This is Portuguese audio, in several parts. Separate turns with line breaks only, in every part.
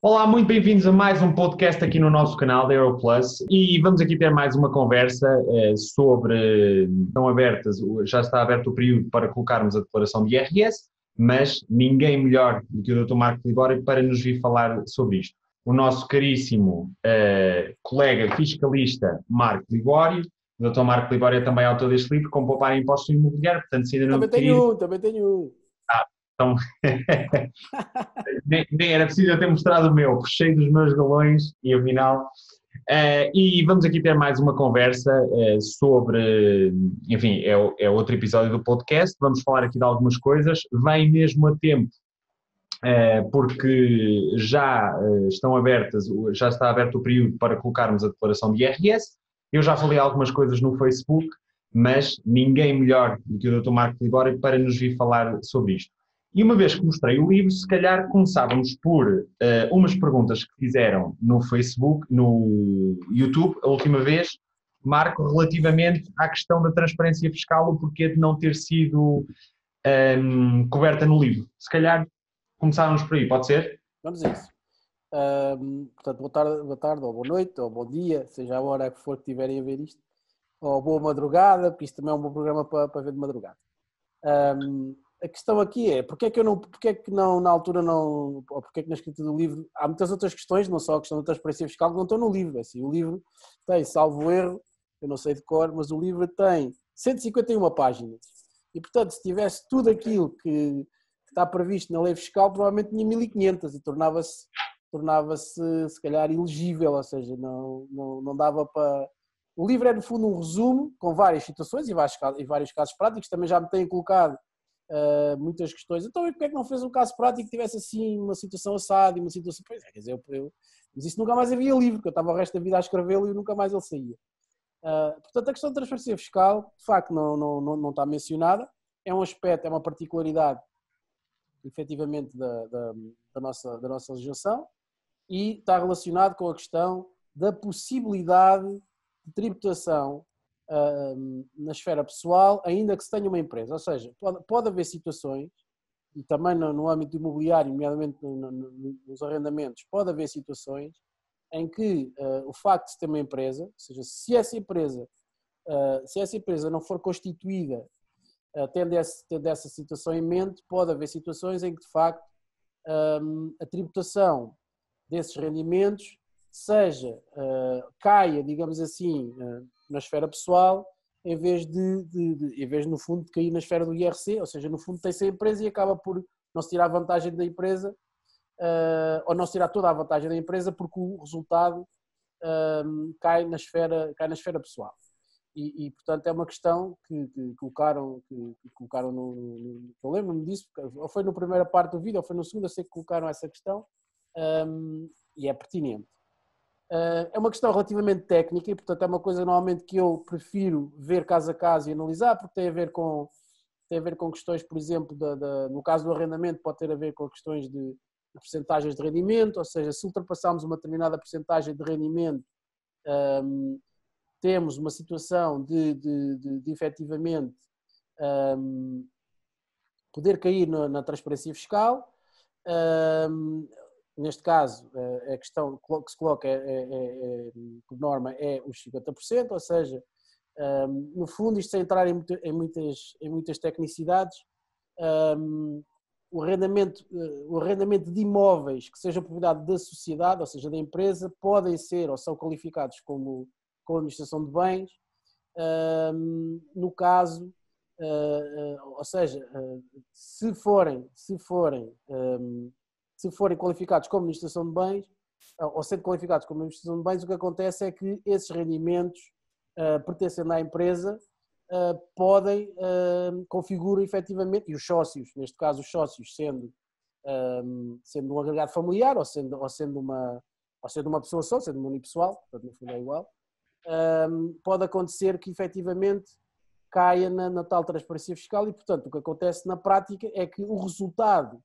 Olá, muito bem-vindos a mais um podcast aqui no nosso canal da Aeroplus e vamos aqui ter mais uma conversa eh, sobre, estão abertas, já está aberto o período para colocarmos a declaração de IRS, mas ninguém melhor do que o Dr. Marco Libório para nos vir falar sobre isto. O nosso caríssimo eh, colega fiscalista Marco Libório, o Dr. Marco Libório é também autor deste livro, Como Poupar Impostos Imobiliários, portanto se ainda não
Também tenho um, também tenho um.
Então, nem, nem, era preciso eu ter mostrado o meu, cheio dos meus galões e afinal. Uh, e vamos aqui ter mais uma conversa uh, sobre, enfim, é, é, outro episódio do podcast. Vamos falar aqui de algumas coisas. Vem mesmo a tempo, uh, porque já estão abertas, já está aberto o período para colocarmos a declaração de IRS. Eu já falei algumas coisas no Facebook, mas ninguém melhor do que o Dr. Marco Libório para nos vir falar sobre isto. E uma vez que mostrei o livro, se calhar começávamos por uh, umas perguntas que fizeram no Facebook, no YouTube, a última vez, Marco, relativamente à questão da transparência fiscal, o porquê de não ter sido um, ehm, coberta no livro. Se calhar começávamos por aí, pode ser?
Vamos a isso. Um, portanto, boa tarde, boa tarde, ou boa noite, ou bom dia, seja a hora que for que tiverem a ver isto, ou boa madrugada, porque isto também é um bom programa para, para ver de madrugada. Um, a questão aqui é porque é que eu não, porque é que não na altura não, ou porque é que na escrita do livro há muitas outras questões, não só a questão da transparência fiscal que não estão no livro. Assim, o livro tem, salvo erro, eu não sei de cor, mas o livro tem 151 páginas. E portanto, se tivesse tudo aquilo que está previsto na lei fiscal, provavelmente tinha 1500 e tornava-se tornava-se se calhar ilegível, ou seja, não, não, não dava para. O livro é no fundo um resumo com várias situações e vários, e vários casos práticos, também já me têm colocado uh, muitas questões. Então, e porquê é que não fez um caso prático que tivesse assim uma situação assada e uma situação. Pois é, quer dizer, eu, eu, mas isso nunca mais havia livro, porque eu estava o resto da vida a escrevê-lo e nunca mais ele saía. Uh, portanto, a questão da transferência fiscal, de facto, não, não, não, não está mencionada. É um aspecto, é uma particularidade, efetivamente, da, da, da, nossa, da nossa legislação e está relacionado com a questão da possibilidade de tributação na esfera pessoal, ainda que se tenha uma empresa. Ou seja, pode, pode haver situações, e também no, no âmbito imobiliário, nomeadamente no, no, nos arrendamentos, pode haver situações em que uh, o facto de ter uma empresa, ou seja, se essa empresa, uh, se essa empresa não for constituída uh, tendo, esse, tendo essa situação em mente, pode haver situações em que de facto a tributação desses rendimentos seja, caia, digamos assim, na esfera pessoal, em vez de, de, de, em vez no fundo de cair na esfera do IRC, ou seja, no fundo tem-se a empresa e acaba por não se tirar vantagem da empresa, uh, ou não se tirar toda a vantagem da empresa porque o resultado uh, cai, na esfera, cai na esfera pessoal. E, e portanto é uma questão que, que colocaram, que, que, colocaram no, no eu lembro-me disso, ou foi na primeira parte do vídeo, ou foi no segundo, eu sei que colocaram essa questão, um, e é pertinente. Uh, é uma questão relativamente técnica e, portanto, é uma coisa normalmente que eu prefiro ver caso a caso e analisar, porque tem a ver com, tem a ver com questões, por exemplo, da, da, no caso do arrendamento, pode ter a ver com questões de, percentagens de rendimento, ou seja, se ultrapassarmos uma determinada percentagem de rendimento, um, temos uma situação de, de, de, de efetivamente um, poder cair na, na transparência fiscal. Um, neste caso, eh, a questão que se coloca é, é, é, por norma é os 50%, ou seja, ehm, no fundo, isto sem entrar em, muitas, em muitas tecnicidades, ehm, o arrendamento, eh, o arrendamento de imóveis que sejam propriedade da sociedade, ou seja, da empresa, podem ser ou são qualificados como, como administração de bens, ehm, no caso, eh, ou seja, se forem, se forem se forem qualificados como administração de bens, ou sendo qualificados como administração de bens, o que acontece é que esses rendimentos uh, pertencendo à empresa uh, podem, uh, configuram efetivamente, e os sócios, neste caso os sócios sendo, um, sendo um agregado familiar ou sendo, ou sendo, uma, ou sendo uma pessoa só, sendo uma unipessoal, portanto no fundo é igual, um, pode acontecer que efetivamente caia na, na tal transparência fiscal e, portanto, o que acontece na prática é que o resultado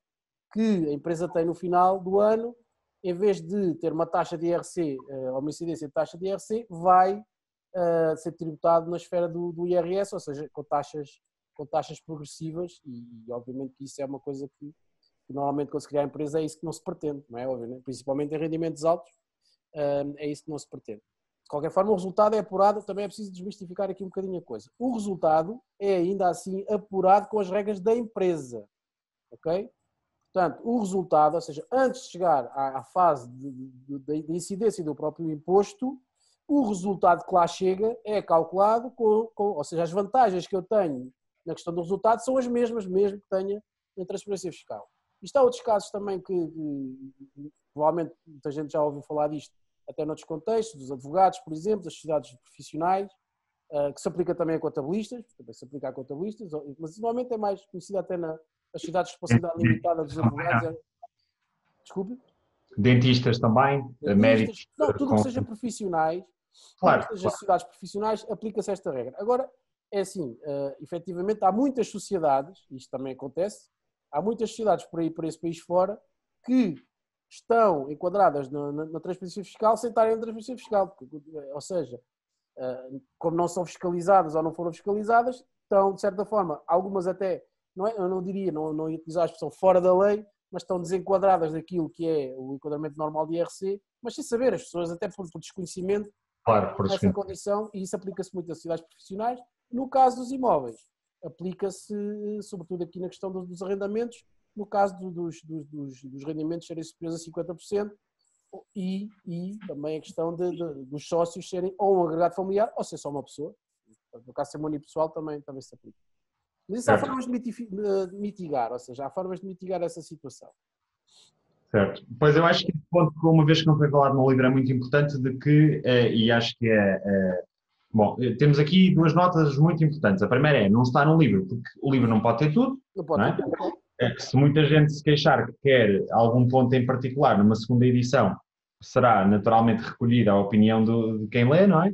que a empresa tem no final do ano, em vez de ter uma taxa de IRC, eh, ou uma incidência de taxa de IRC, vai uh, ser tributado na esfera do, do, IRS, ou seja, com taxas, com taxas progressivas, e, e, obviamente que isso é uma coisa que normalmente quando se cria a empresa é isso que não se pretende, não é né? principalmente em rendimentos altos, é isso que não se pretende. De qualquer forma, o resultado é apurado, também é preciso desmistificar aqui um bocadinho a coisa. O resultado é ainda assim apurado com as regras da empresa, ok? Portanto, o resultado, ou seja, antes de chegar à, fase de, de, de, incidência do próprio imposto, o resultado que lá chega é calculado com, com, ou seja, as vantagens que eu tenho na questão do resultado são as mesmas, mesmo que tenha na transferência fiscal. Isto há outros casos também que, que, provavelmente muita gente já ouviu falar disto, até noutros contextos, dos advogados, por exemplo, das sociedades profissionais, eh, que se aplica também a contabilistas, também se aplica a contabilistas, mas normalmente é mais conhecida até na, as cidades de responsabilidade limitada dos advogados. É... Desculpe?
Dentistas também, Dentistas, médicos.
Não, tudo com... que seja profissionais, claro, tudo que seja claro. sociedades profissionais, aplica-se esta regra. Agora, é assim, uh, efetivamente há muitas sociedades, isto também acontece, há muitas sociedades por aí, por esse país fora, que estão enquadradas na, na, na transferência fiscal sem estarem na transferência fiscal. Ou seja, uh, como não são fiscalizadas ou não foram fiscalizadas, estão, de certa forma, algumas até não é, eu não diria, não, não ia utilizar a expressão fora da lei, mas estão desenquadradas daquilo que é o enquadramento normal de IRC, mas sem saber, as pessoas até por, por desconhecimento
claro, por
nessa condição, e isso aplica-se muito às sociedades profissionais. No caso dos imóveis, aplica-se sobretudo aqui na questão dos, dos arrendamentos, no caso do, dos, dos, dos, rendimentos serem superiores a 50%, e, e também a questão de, de, dos sócios serem ou um agregado familiar ou ser só uma pessoa. No caso de ser unipessoal também, também se aplica. Mas isso há formas de mitigar, ou seja, há formas de mitigar essa situação.
Certo. Pois eu acho que esse ponto, uma vez que não foi falado no livro, é muito importante de que, eh, e acho que é, é, Bom, temos aqui duas notas muito importantes. A primeira é, não está no livro, porque o livro não pode ter tudo.
Não pode
não
ter tudo.
É, se muita gente se queixar que quer algum ponto em particular numa segunda edição, será naturalmente recolhida a opinião do, de quem lê, não é?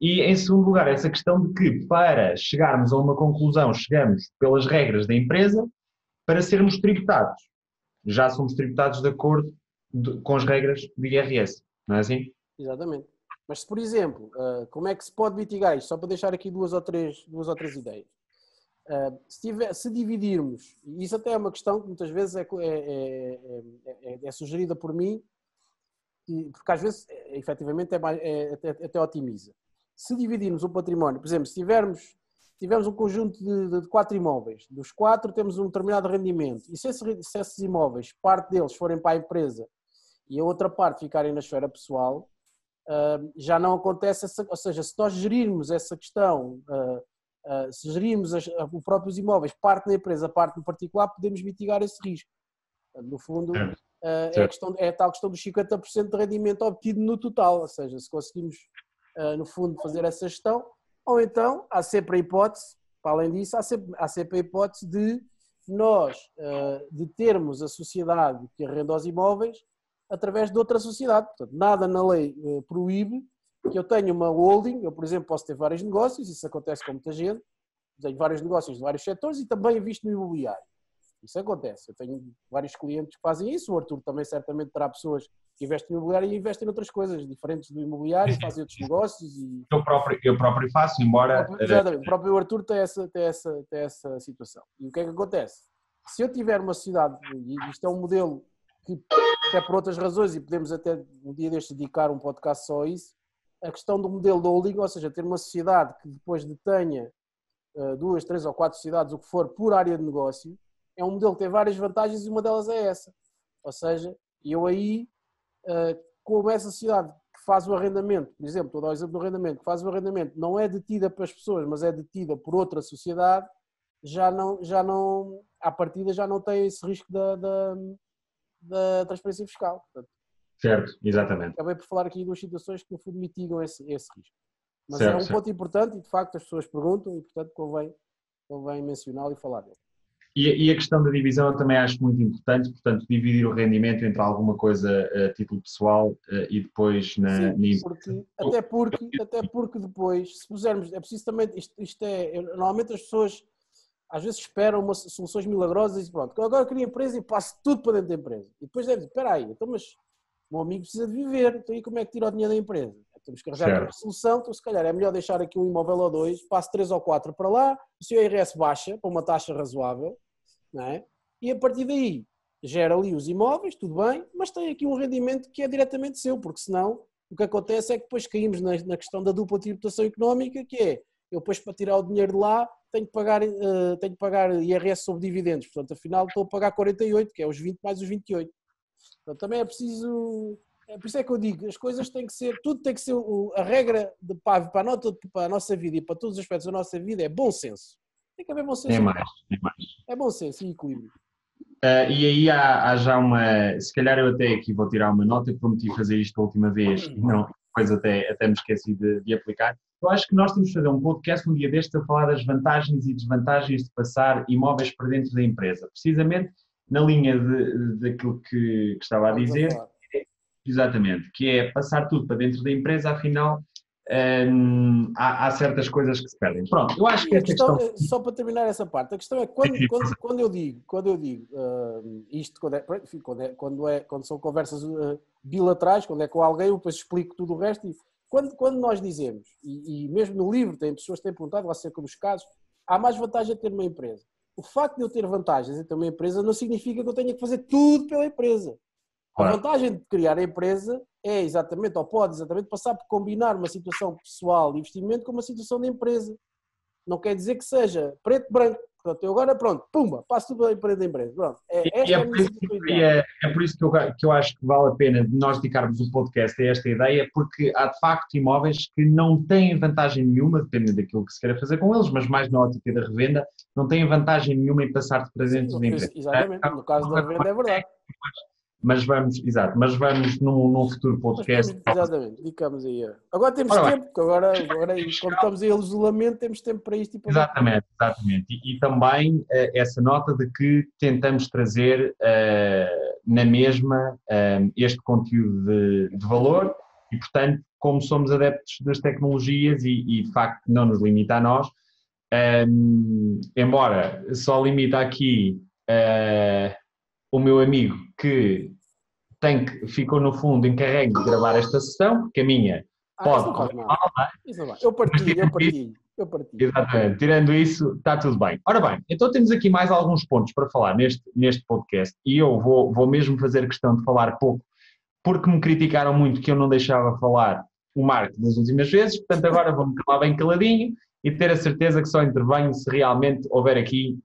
E, em segundo lugar, essa questão de que, para chegarmos a uma conclusão, chegamos pelas regras da empresa para sermos tributados. Já somos tributados de acordo de, com as regras do IRS, não é assim?
Exatamente. Mas, se, por exemplo, uh, como é que se pode mitigar isto? Só para deixar aqui duas ou três, duas ou três ideias. Uh, se, tiver, se, dividirmos, e isso até é uma questão que muitas vezes é, é, é, é sugerida por mim, porque às vezes, efetivamente, é, até, até otimiza se dividirmos o património, por exemplo, se tivermos, tivermos um conjunto de, de, quatro imóveis, dos quatro temos um determinado rendimento, e se, esse, se esses imóveis, parte deles forem para a empresa e a outra parte ficarem na esfera pessoal, uh, já não acontece essa, ou seja, se nós gerirmos essa questão, uh, uh, se gerirmos as, os próprios imóveis, parte na empresa, parte no particular, podemos mitigar esse risco. No fundo, é, a, questão, é a tal questão dos 50% de rendimento obtido no total, ou seja, se conseguimos uh, no fundo, fazer essa gestão, ou então há sempre a hipótese, para além disso, há sempre, há sempre a hipótese de nós, uh, de termos a sociedade que arrenda os imóveis através de outra sociedade. Portanto, nada na lei uh, proíbe que eu tenha uma holding, eu, por exemplo, posso ter vários negócios, isso acontece com muita gente, tenho vários negócios de vários setores e também visto no imobiliário. Isso acontece. Eu tenho vários clientes que fazem isso, o Arthur também certamente terá pessoas que investem no imobiliário e investem em outras coisas diferentes do imobiliário, fazem outros negócios. E...
Eu, próprio, eu próprio faço, embora.
O próprio, exatamente, o próprio Arthur tem essa, tem, essa, tem essa situação. E o que é que acontece? Se eu tiver uma sociedade, e isto é um modelo que, até por outras razões, e podemos até um dia deste dedicar um podcast só a isso, a questão do modelo de holding, ou seja, ter uma sociedade que depois detenha uh, duas, três ou quatro sociedades, o que for, por área de negócio, é um modelo que tem várias vantagens e uma delas é essa. Ou seja, eu aí eh, como essa sociedade que faz o arrendamento, por exemplo, estou a dar o exemplo do arrendamento, que faz o arrendamento não é detida pelas pessoas, mas é detida por outra sociedade, já não, já não à partida já não tem esse risco da, da, da transferência fiscal. Portanto,
certo, exatamente.
Acabei por falar aqui de duas situações que no fundo mitigam esse, esse risco. Mas certo, é um certo. ponto importante e de facto as pessoas perguntam e portanto convém, convém mencioná-lo e falar dele.
E, e, a questão da divisão eu também acho muito importante, portanto, dividir o rendimento entre alguma coisa a título pessoal uh, e depois na.
Sim, porque, até, porque, até porque depois, se pusermos, é preciso também, isto, isto é, normalmente as pessoas às vezes esperam uma, soluções milagrosas e pronto, agora eu queria empresa e passo tudo para dentro da empresa. E depois deve dizer, espera aí, então mas meu amigo precisa de viver, então aí como é que tira o dinheiro da empresa? Temos que arranjar uma solução, então se calhar é melhor deixar aqui um imóvel ou dois, passo três ou quatro para lá, o seu IRS baixa para uma taxa razoável, não é? E a partir daí, gera ali os imóveis, tudo bem, mas tem aqui um rendimento que é diretamente seu, porque senão o que acontece é que depois caímos na, na questão da dupla tributação económica, que é eu depois para tirar o dinheiro de lá tenho que pagar, uh, tenho que pagar IRS sobre dividendos, portanto afinal estou a pagar 48, que é os 20 mais os 28. Portanto, também é preciso, é por isso é que eu digo, as coisas têm que ser, tudo tem que ser, a regra de, para, a nota, para a nossa vida e para todos os aspectos da nossa vida é bom senso. Tem que haver bom senso.
É mais, é mais.
É bom senso e equilíbrio.
Uh, e aí há, há, já uma. Se calhar eu até aqui vou tirar uma nota, prometi fazer isto a última vez e não, depois até, até me esqueci de, de, aplicar. Eu acho que nós temos de fazer um podcast um dia deste a falar das vantagens e desvantagens de passar imóveis para dentro da empresa. Precisamente na linha de, daquilo que, que estava a dizer. Exatamente, que é passar tudo para dentro da empresa, afinal Hum, há, há, certas coisas que se perdem. Pronto, eu acho que esta questão, questão...
Só para terminar essa parte, a questão é quando, quando, quando eu digo, quando eu digo uh, isto, quando, é, enfim, quando, é, quando, é, quando são conversas uh, bilaterais, quando é com alguém, eu depois explico tudo o resto. E quando, quando nós dizemos, e, e mesmo no livro tem pessoas que têm perguntado acerca dos casos, há mais vantagem de ter uma empresa. O facto de eu ter vantagens em ter uma empresa não significa que eu tenha que fazer tudo pela empresa. A vantagem de criar a empresa é exatamente, ou pode exatamente, passar por combinar uma situação pessoal de investimento com uma situação de empresa. Não quer dizer que seja preto-branco. Portanto, eu agora, pronto, pumba, passo tudo a empresa da empresa. Pronto,
é, esta é, é, por isso, é, é, por isso que eu, que eu acho que vale a pena nós dedicarmos o um podcast a esta ideia, porque há de facto imóveis que não têm vantagem nenhuma, dependendo daquilo que se queira fazer com eles, mas mais na ótica da revenda, não têm vantagem nenhuma em passar de presentes da empresa.
Exatamente, no caso da revenda é verdade
mas vamos, exato, mas vamos num, num futuro podcast.
Exatamente, dedicamos aí. Agora temos Ora, tempo, porque agora, agora quando estamos em isolamento, temos tempo para isto e para
Exatamente, exatamente. E, e também uh, essa nota de que tentamos trazer uh, na mesma uh, este conteúdo de, de, valor e, portanto, como somos adeptos das tecnologias e, e de facto não nos limita a nós, um, embora só limita aqui o meu amigo que tem que, ficou no fundo encarregue de gravar esta sessão, porque a minha ah, pode. Não mal,
não é? Eu partilho, eu partilho. Eu partilho.
Exatamente, tirando isso, está tudo bem. Ora bem, então temos aqui mais alguns pontos para falar neste, neste podcast e eu vou, vou mesmo fazer questão de falar pouco, porque me criticaram muito que eu não deixava falar o Marco das últimas vezes, portanto agora vou-me calar bem caladinho e ter a certeza que só intervenho se realmente houver aqui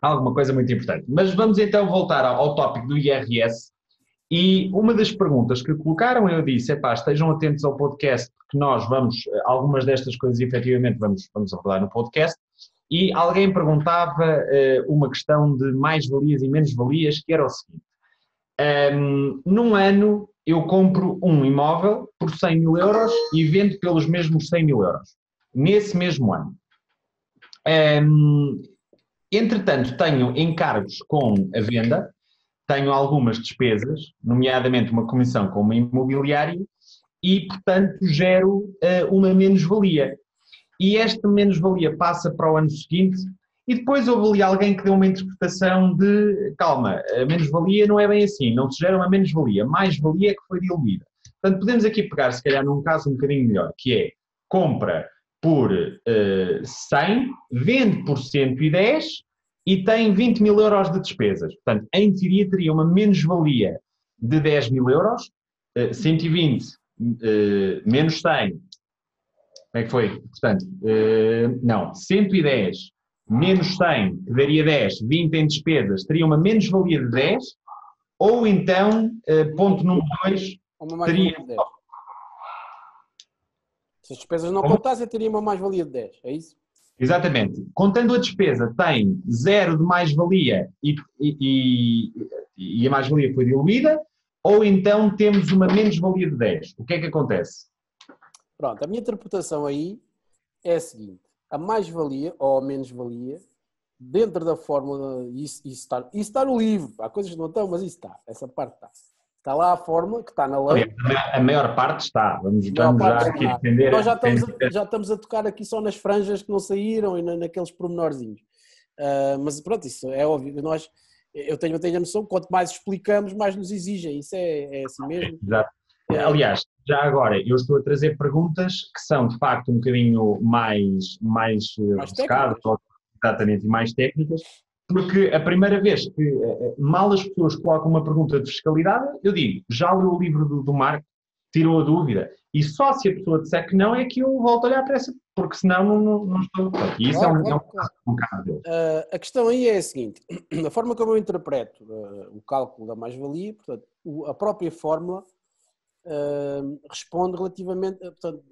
alguma coisa muito importante. Mas vamos então voltar ao, ao tópico do IRS. E uma das perguntas que colocaram, eu disse, é pá, estejam atentos ao podcast, porque nós vamos, algumas destas coisas efetivamente vamos, vamos abordar no podcast, e alguém perguntava uh, uma questão de mais-valias e menos-valias, que era o seguinte, um, num ano eu compro um imóvel por 100 mil euros e vendo pelos mesmos 100 mil euros, nesse mesmo ano. Um, Entretanto, tenho encargos com a venda, tenho algumas despesas, nomeadamente uma comissão com uma imobiliária, e, portanto, gero uh, uma menos-valia. E esta menos-valia passa para o ano seguinte, e depois houve ali alguém que deu uma interpretação de calma, a menos-valia não é bem assim, não se gera uma menos-valia, mais-valia é que foi diluída. Portanto, podemos aqui pegar, se calhar, num caso um bocadinho melhor, que é compra por uh, 100, vende por 110 e tem 20 mil euros de despesas. Portanto, em teoria teria uma menos-valia de 10 mil euros, uh, 120 uh, menos 100, como é que foi? Portanto, uh, não, 110 menos 100, que daria 10, 20 em despesas, teria uma menos-valia de 10, ou então, uh, ponto número 2, teria...
Se as despesas não contassem, teria uma mais-valia de 10, é isso?
Exatamente. Contando a despesa, tem zero de mais-valia e, e, e, a mais-valia foi diluída, ou então temos uma menos-valia de 10. O que é que acontece?
Pronto, a minha interpretação aí é a seguinte: a mais-valia ou a menos-valia, dentro da fórmula, isso, isso, está, isso está no livro, há coisas que não estão, mas isso está, essa parte está. Está lá a fórmula que está na lei.
A maior parte está. Vamos, vamos já aqui defender.
Nós já estamos, a, já estamos a tocar aqui só nas franjas que não saíram e na, naqueles pormenorzinhos. Uh, mas pronto, isso é óbvio. Nós, eu tenho, eu tenho a noção que quanto mais explicamos, mais nos exigem. Isso é, é assim mesmo.
Exato. Aliás, já agora, eu estou a trazer perguntas que são de facto um bocadinho mais, mais, mais exatamente, e mais técnicas, Porque a primeira vez que eh, mal as pessoas colocam uma pergunta de fiscalidade, eu digo, já leu o livro do, do Marco, tirou a dúvida. E só se a pessoa disser que não é que eu volto a olhar para essa, porque senão não, não, não estou. E isso claro, é um, claro, é um, um caso dele.
Uh, a questão aí é a seguinte: a forma como eu interpreto uh, o cálculo da mais-valia, portanto, o, a própria fórmula uh, responde relativamente, portanto,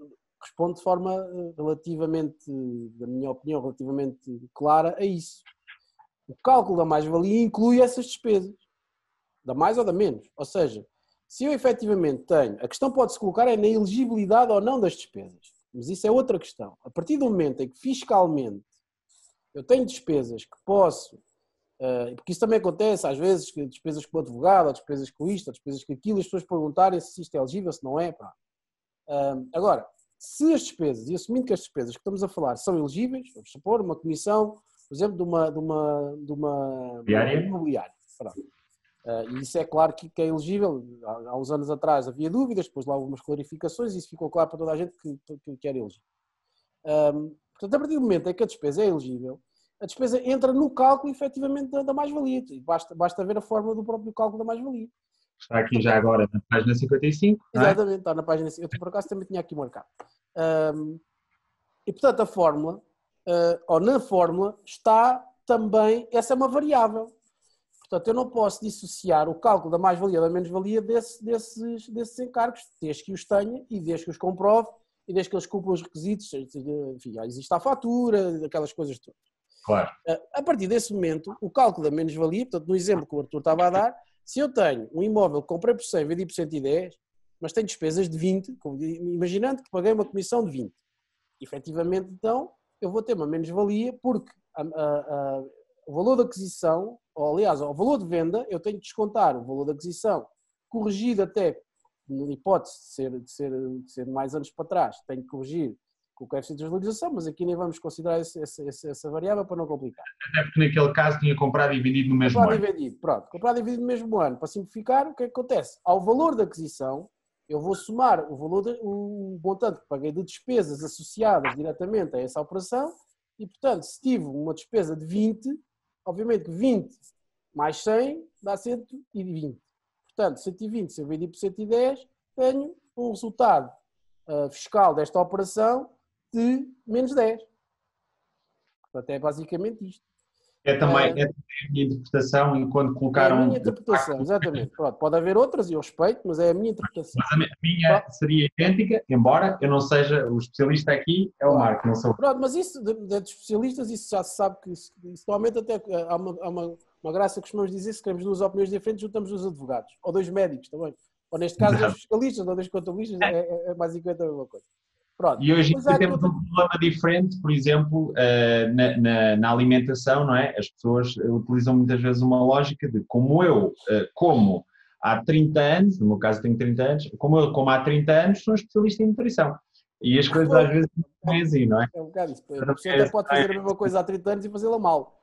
responde de forma relativamente, na minha opinião, relativamente clara a isso. O cálculo da mais-valia inclui essas despesas, da mais ou da menos. Ou seja, se eu efetivamente tenho, a questão pode-se colocar é na elegibilidade ou não das despesas, mas isso é outra questão. A partir do momento em que fiscalmente eu tenho despesas que posso, uh, porque isso também acontece às vezes, que despesas com advogado, despesas com isto, despesas com aquilo, as pessoas perguntarem se isto é elegível, se não é. Uh, agora, se as despesas, e assumindo que as despesas que estamos a falar são elegíveis, vamos supor uma comissão por exemplo, de uma, de uma, de uma imobiliária. Uh, e isso é claro que, que é elegível. Há, há, uns anos atrás havia dúvidas, depois lá houve umas clarificações e isso ficou claro para toda a gente que, que, que era elegível. Um, portanto, a partir do momento em que a despesa é elegível, a despesa entra no cálculo efetivamente da, da mais-valia. Basta, basta ver a forma do próprio cálculo da mais-valia.
Está aqui já agora na página 55.
É? Exatamente, está na página 55. Eu por acaso também tinha aqui marcado. Um, e portanto a fórmula ou na fórmula, está também, essa é uma variável. Portanto, eu não posso dissociar o cálculo da mais-valia da menos-valia desse, desses, desses encargos, desde que os tenha e desde que os comprove e desde que eles cumpram os requisitos, enfim, existe a fatura, aquelas coisas todas.
Claro.
Eh, a partir desse momento, o cálculo da menos-valia, portanto, no exemplo que o Arthur estava a dar, se eu tenho um imóvel que comprei por 100, vendi por 110, mas tenho despesas de 20, imaginando que paguei uma comissão de 20, efetivamente, então, eu vou ter uma menos-valia porque a, a, a, o valor de aquisição, ou aliás, o valor de venda, eu tenho que descontar o valor de aquisição corrigido até, na hipótese de ser, de ser, de ser mais anos para trás, tenho que corrigir com o coeficiente de desvalorização, mas aqui nem vamos considerar essa, essa, essa, variável para não complicar.
Até porque naquele caso tinha comprado e vendido no mesmo
comprado
ano.
Comprado e vendido, pronto. Comprado e vendido no mesmo ano. Para simplificar, o que é que acontece? Ao valor da aquisição, eu vou somar o valor, de, o montante que paguei de despesas associadas diretamente a essa operação e, portanto, se tive uma despesa de 20, obviamente que 20 mais 100 dá 120. Portanto, 120, se eu vendi por 110, tenho um resultado uh, fiscal desta operação de menos 10. Portanto, é basicamente isto.
É também é, é a minha interpretação enquanto colocaram.
É a minha interpretação, exatamente. Pronto, pode haver outras e eu respeito, mas é a minha interpretação.
Mas a minha Pronto. seria idêntica, embora eu não seja o especialista aqui, é o Marco, não sou.
Pronto, mas isso, de, de especialistas, isso já se sabe que isso, isso normalmente até há uma, há uma, uma graça que costumamos dizer, se queremos duas opiniões diferentes, juntamos os advogados, ou dois médicos também. Ou neste caso, dois fiscalistas, ou dois contabilistas, é, é, é basicamente a mesma coisa.
Pronto. E hoje temos um problema diferente, por exemplo, uh, na, na, na, alimentação, não é? As pessoas utilizam muitas vezes uma lógica de como eu uh, como há 30 anos, no meu caso tenho 30 anos, como eu como há 30 anos, sou especialista em nutrição. E as coisas às vezes não é assim, não é?
É um bocado isso. A pessoa até pode fazer a mesma coisa há 30 anos e fazê-la mal.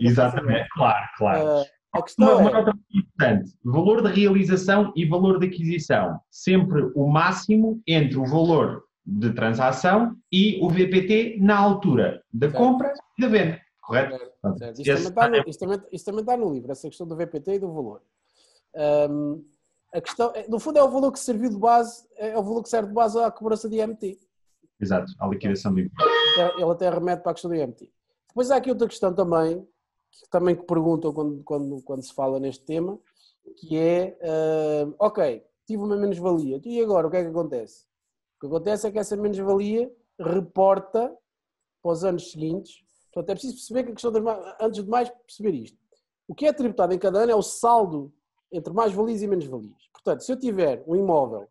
Exatamente, claro, claro. Uh, a questão uma, uma é... nota importante: valor de realização e valor de aquisição. Sempre o máximo entre o valor de transação e o VPT na altura da certo. compra e da venda, correto? Certo,
certo. Isso, também no, isso, também, está no livro, essa questão do VPT e do valor. Um, a questão, é, no fundo, é o valor que serviu de base, é o valor que serve de base à cobrança de IMT.
Exato, à liquidação de
imposto. Ele até remete para a questão do IMT. Depois há aqui outra questão também, que também que perguntam quando, quando, quando se fala neste tema, que é, uh, ok, tive uma menos-valia, e agora o que é que acontece? Que acontece é que essa menos-valia reporta para os anos seguintes. Portanto, é preciso perceber que a questão das antes de mais perceber isto. O que é tributado em cada ano é o saldo entre mais-valias e menos-valias. Portanto, se eu tiver um imóvel,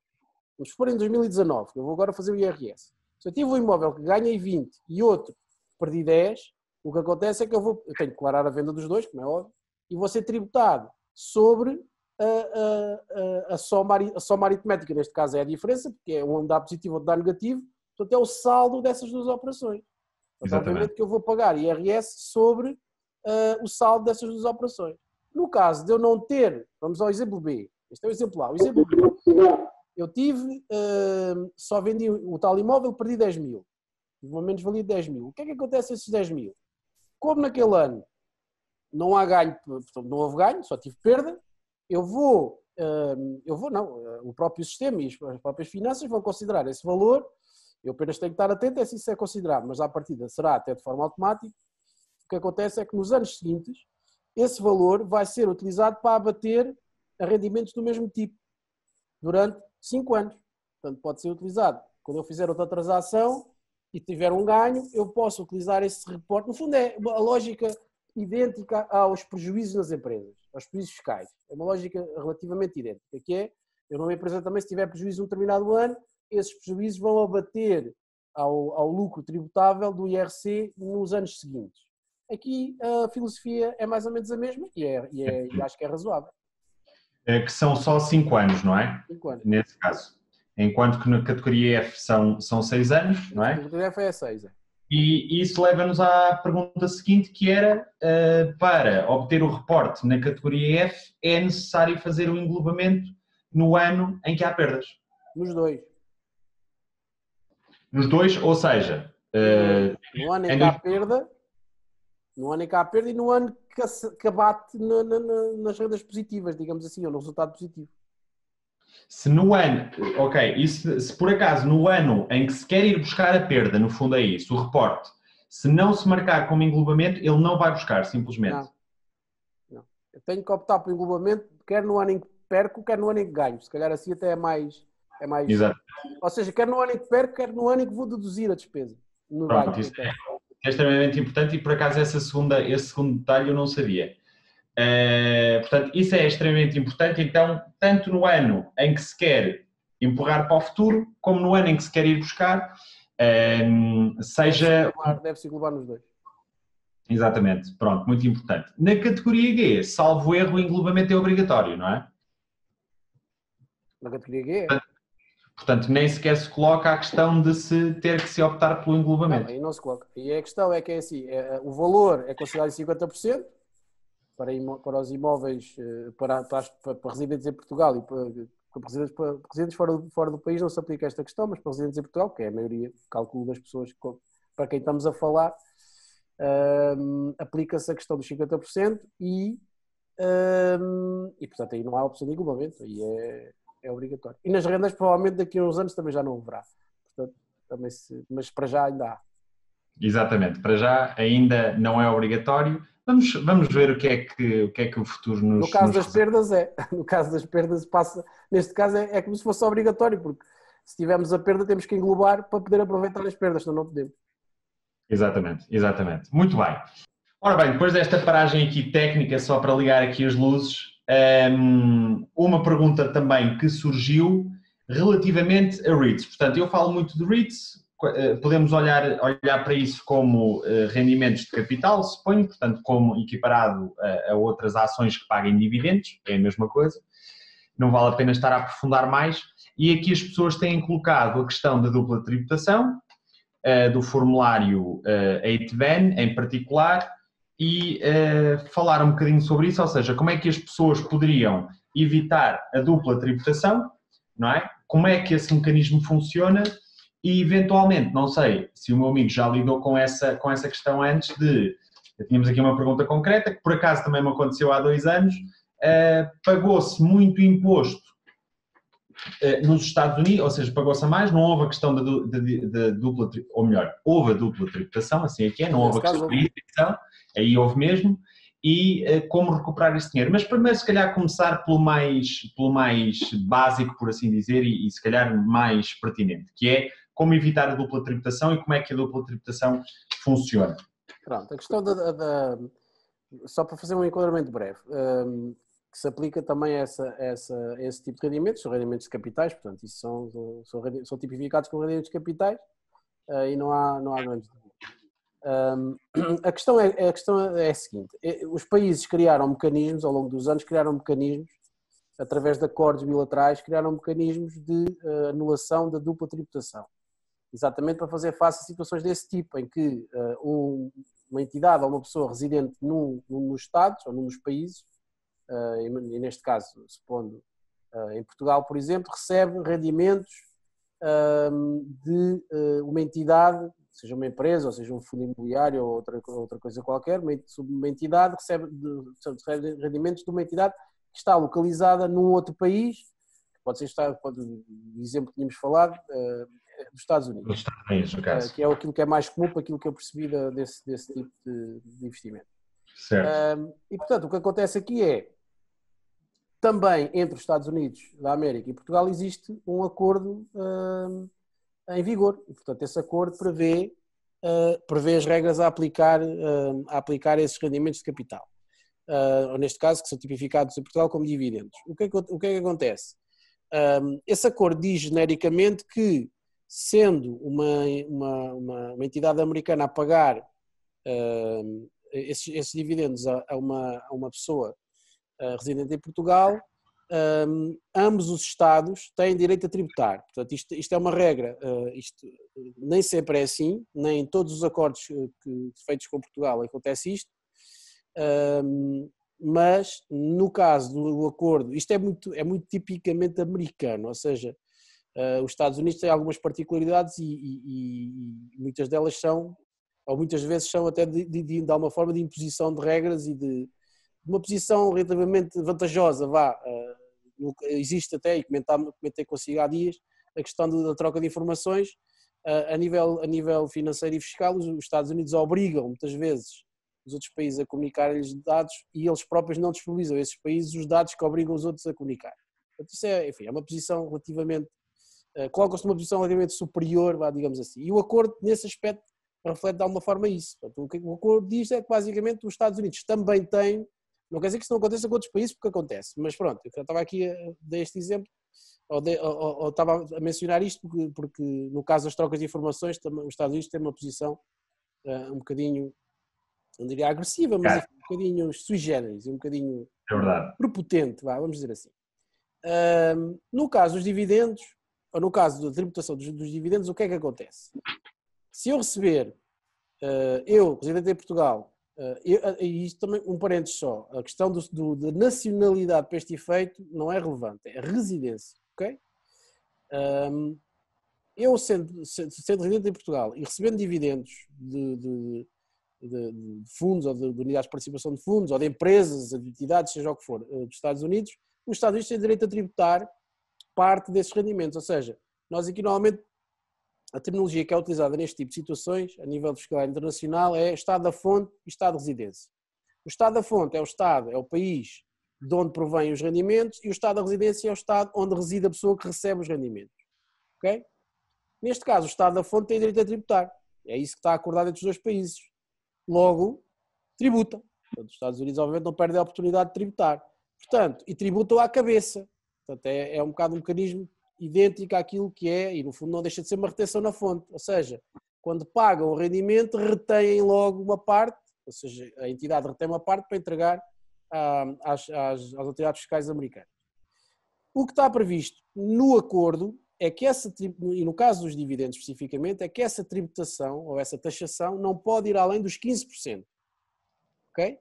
vamos supor em 2019, eu vou agora fazer o IRS. Se eu tive um imóvel que ganhei 20 e outro perdi 10, o que acontece é que eu vou, eu tenho que declarar a venda dos dois, como é óbvio, e vou ser tributado sobre a, a, a, soma, a soma aritmética, neste caso é a diferença, porque é um dá positivo, outro dá negativo, portanto é o saldo dessas duas operações. Portanto, obviamente que eu vou pagar IRS sobre uh, o saldo dessas duas operações. No caso de eu não ter, vamos ao exemplo B, este é o exemplo A, o exemplo B, eu tive, uh, só vendi o tal imóvel, perdi 10 mil, tive uma menos-valia de 10 mil. O que é que acontece a esses 10 mil? Como naquele ano não há ganho, não houve ganho, só tive perda, eu vou, eu vou, não, o próprio sistema e as próprias finanças vão considerar esse valor, eu apenas tenho que estar atento a se isso é considerado, mas à partida será até de forma automática. O que acontece é que nos anos seguintes, esse valor vai ser utilizado para abater a rendimentos do mesmo tipo, durante 5 anos. Portanto, pode ser utilizado. Quando eu fizer outra transação e tiver um ganho, eu posso utilizar esse reporte. No fundo, é a lógica idêntica aos prejuízos nas empresas, aos prejuízos fiscais. É uma lógica relativamente idêntica, que é, eu numa empresa também, se tiver prejuízo num determinado ano, esses prejuízos vão abater ao, ao lucro tributável do IRC nos anos seguintes. Aqui a filosofia é mais ou menos a mesma e, é, e, é, e acho que é razoável.
É que são só 5 anos, não
é? 5 anos.
Nesse caso. Enquanto que na categoria F são 6 são seis anos, não é?
Na categoria F é 6, é.
E isso leva-nos à pergunta seguinte, que era, uh, para obter o reporte na categoria F, é necessário fazer o englobamento no ano em que há perdas?
Nos dois.
Nos dois, ou seja... Uh,
no ano em que há perda, no ano em que há perda e no ano que, que abate na, na, nas rendas positivas, digamos assim, ou no resultado positivo.
Se no ano, ok, e se, se, por acaso no ano em que se quer ir buscar a perda, no fundo é isso, o reporte, se não se marcar como englobamento, ele não vai buscar, simplesmente.
Não. não. Eu tenho que optar por englobamento, quer no ano em que perco, quer no ano em que ganho. Se calhar assim até é mais. É mais...
Exato.
Ou seja, quer no ano em que perco, quer no ano em que vou deduzir a despesa.
Pronto, ganho, isso é, é extremamente importante e por acaso essa segunda, esse segundo detalhe eu não sabia. Uh, portanto, isso é extremamente importante. Então, tanto no ano em que se quer empurrar para o futuro, como no ano em que se quer ir buscar, uh, seja.
Deve-se englobar nos dois.
Exatamente, pronto, muito importante. Na categoria G, salvo erro, o englobamento é obrigatório, não é?
Na categoria G?
Portanto, portanto, nem sequer se coloca a questão de se ter que se optar pelo englobamento.
Não, aí não se coloca. E a questão é que é assim: é, o valor é considerado em 50%, para, para os imóveis, eh, para, para, para, residentes em Portugal e para, residentes, para residentes fora, do, fora do país não se aplica esta questão, mas para residentes em Portugal, que é a maioria, cálculo das pessoas para quem estamos a falar, um, ehm, aplica-se a questão dos 50% e, um, ehm, e portanto aí não há opção de englobamento, aí é, é obrigatório. E nas rendas provavelmente daqui a uns anos também já não haverá, portanto, também se, mas para já ainda há.
Exatamente, para já ainda não é obrigatório, Vamos, vamos ver o que, é que, o que é que o futuro nos.
No caso
nos
das perdas, é. No caso das perdas, passa. Neste caso, é, é como se fosse obrigatório, porque se tivermos a perda, temos que englobar para poder aproveitar as perdas, senão não podemos.
Exatamente, exatamente. Muito bem. Ora bem, depois desta paragem aqui técnica, só para ligar aqui as luzes, hum, uma pergunta também que surgiu relativamente a REITs. Portanto, eu falo muito de REITs, podemos olhar, olhar para isso como eh, rendimentos de capital, suponho, portanto, como equiparado a, a, outras ações que paguem dividendos, é a mesma coisa. Não vale a pena estar a aprofundar mais. E aqui as pessoas têm colocado a questão da dupla tributação, eh, do formulário 8VAN em particular, e falar um bocadinho sobre isso, ou seja, como é que as pessoas poderiam evitar a dupla tributação, não é? Como é que esse mecanismo funciona e eventualmente, não sei se o meu amigo já lidou com essa, com essa questão antes de. Tínhamos aqui uma pergunta concreta, que por acaso também me aconteceu há dois anos. Uh, pagou-se muito imposto uh, nos Estados Unidos, ou seja, pagou-se a mais, não houve a questão da, dupla, ou melhor, houve a dupla tributação, assim é que é, não houve a questão da tributação, aí houve mesmo, e uh, como recuperar esse dinheiro. Mas primeiro, se calhar, começar pelo mais, pelo mais básico, por assim dizer, e, e se calhar mais pertinente, que é como evitar a dupla tributação e como é que a dupla tributação funciona.
Pronto, a questão da, da só para fazer um enquadramento breve, um, que se aplica também a, essa, essa, esse tipo de rendimentos, são rendimentos de capitais, portanto, isso são, são, são tipificados como rendimentos de capitais uh, e não há, não há grandes um, a, questão é, a questão é a seguinte: é, os países criaram mecanismos, ao longo dos anos, criaram mecanismos através de acordos bilaterais, criaram mecanismos de uh, anulação da dupla tributação exatamente para fazer face a situações desse tipo, em que uh, um, uma entidade ou uma pessoa residente num, num dos Estados ou num dos países, uh, e, neste caso, supondo uh, em Portugal, por exemplo, recebe rendimentos ehm, de uma entidade seja uma empresa, ou seja um fundo imobiliário ou outra, outra coisa qualquer, uma, uma entidade recebe, recebe rendimentos de uma entidade que está localizada num outro país, pode ser, pode, exemplo que tínhamos falado, dos Estados Unidos. Dos Estados Unidos, no caso. Uh, que é aquilo que é mais comum para aquilo que eu percebi desse, desse tipo de, de investimento.
Certo.
Uh, e, portanto, o que acontece aqui é, também entre os Estados Unidos da América e Portugal existe um acordo em vigor. E, portanto, esse acordo prevê, prevê as regras a aplicar, a aplicar esses rendimentos de capital uh, ou neste caso, que são tipificados em Portugal como dividendos. O que é que, o que, é que acontece? Um, esse acordo diz genericamente que, sendo uma, uma, uma, uma entidade americana a pagar uh, esses, esses, dividendos a, a, uma, a uma pessoa uh, residente em Portugal, um, ambos os Estados têm direito a tributar. Portanto, isto, isto é uma regra, uh, isto nem sempre é assim, nem em todos os acordos que, feitos com Portugal acontece isto, um, mas no caso do acordo, isto é muito, é muito tipicamente americano, ou seja, uh, os Estados Unidos têm algumas particularidades e, e, e, muitas delas são, ou muitas vezes são até de, de, de, alguma forma de imposição de regras e de, de uma posição relativamente vantajosa, vá. Uh, existe até, e comentei consigo há dias, a questão da troca de informações. Uh, a, nível, a nível financeiro e fiscal, os Estados Unidos obrigam muitas vezes os outros países a comunicarem-lhes dados e eles próprios não disponibilizam a esses países os dados que obrigam os outros a comunicar. Portanto, isso é, enfim, é uma posição relativamente, uh, coloca-se numa posição relativamente superior, digamos assim. E o acordo, nesse aspecto, reflete de alguma forma isso. O que o acordo diz é que, basicamente, os Estados Unidos também têm, não quer dizer que isso não aconteça com outros países, porque acontece, mas pronto, eu estava aqui a dar este exemplo, ou, de, ou, ou, estava a mencionar isto porque, porque, no caso das trocas de informações, também, os Estados Unidos têm uma posição uh, um bocadinho não diria agressiva, mas é. um bocadinho sui generis, um bocadinho
é
prepotente, vamos dizer assim. Um, no caso dos dividendos, ou no caso da tributação dos, dos dividendos, o que é que acontece? Se eu receber, uh, eu, residente em Portugal, eu, uh, e isto também, um parênteses só, a questão do, do, da nacionalidade para este efeito não é relevante, é residência, ok? Eu, sendo, sendo, residente em Portugal e recebendo dividendos de, de de, de fundos ou de, de, unidades de participação de fundos ou de empresas, de entidades, seja o que for, eh, dos Estados Unidos, os Estados Unidos têm direito a tributar parte desses rendimentos. Ou seja, nós aqui normalmente a terminologia que é utilizada neste tipo de situações, a nível fiscal internacional, é Estado da fonte e Estado de residência. O Estado da fonte é o Estado, é o país de onde provém os rendimentos e o Estado da residência é o Estado onde reside a pessoa que recebe os rendimentos. Ok? Neste caso, o Estado da fonte tem direito a tributar. É isso que está acordado entre os dois países logo tributam. Portanto, os Estados Unidos, obviamente, não perdem a oportunidade de tributar. Portanto, e tributam à cabeça. Portanto, é, é um bocado um mecanismo idêntico àquilo que é, e no fundo não deixa de ser uma retenção na fonte. Ou seja, quando pagam o rendimento, retêm logo uma parte, ou seja, a entidade retém uma parte para entregar ah, às, às, às autoridades fiscais americanas. O que está previsto no acordo é que essa, e no caso dos dividendos especificamente, é que essa tributação ou essa taxação não pode ir além dos 15%. Ok?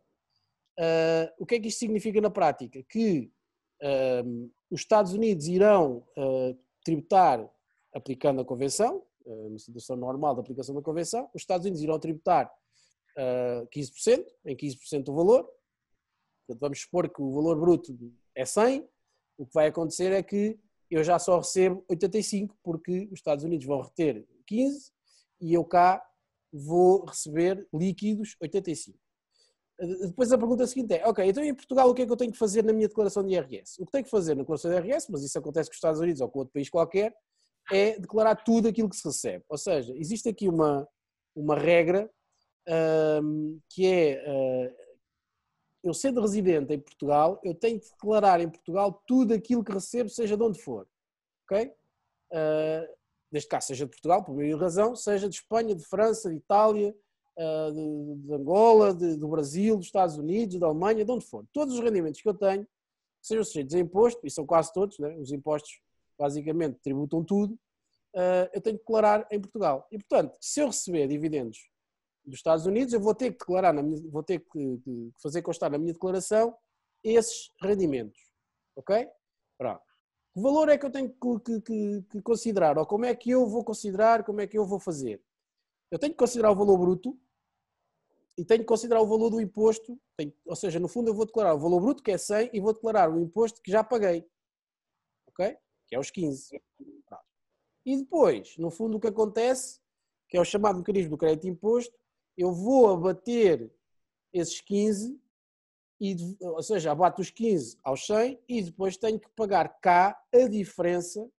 Uh, o que é que isto significa na prática? Que uh, os Estados Unidos irão uh, tributar aplicando a Convenção, uma situação normal da aplicação da Convenção, os Estados Unidos irão tributar 15%, em 15% do valor, Portanto, vamos supor que o valor bruto é 100, o que vai acontecer é que eu já só recebo 85 porque os Estados Unidos vão reter 15 e eu cá vou receber líquidos 85. Depois a pergunta seguinte é, ok, então em Portugal o que é que eu tenho que fazer na minha declaração de IRS? O que tenho que fazer na declaração de IRS, mas isso acontece com os Estados Unidos ou com outro país qualquer, é declarar tudo aquilo que se recebe. Ou seja, existe aqui uma, uma regra um, que é uh, eu sendo residente em Portugal, eu tenho que declarar em Portugal tudo aquilo que recebo, seja de onde for. Ok? Uh, neste caso, seja de Portugal, por meio razão, seja de Espanha, de França, de Itália, de, de, Angola, de, do Brasil, dos Estados Unidos, da Alemanha, de onde for. Todos os rendimentos que eu tenho, sejam sujeitos a imposto, e são quase todos, né? os impostos basicamente tributam tudo, uh, eu tenho que declarar em Portugal. E, portanto, se eu receber dividendos dos Estados Unidos, eu vou ter que declarar, minha, vou ter que, que, fazer constar na minha declaração esses rendimentos. Ok? Pronto. Que valor é que eu tenho que, que, que, considerar? Ou como é que eu vou considerar, como é que eu vou fazer? eu tenho que considerar o valor bruto e tenho que considerar o valor do imposto, tenho, ou seja, no fundo eu vou declarar o valor bruto, que é 100, e vou declarar o imposto que já paguei, ok? Que é os 15. E depois, no fundo, o que acontece, que é o chamado mecanismo do crédito imposto, eu vou abater esses 15, e, ou seja, abato os 15 aos 100 e depois tenho que pagar cá a diferença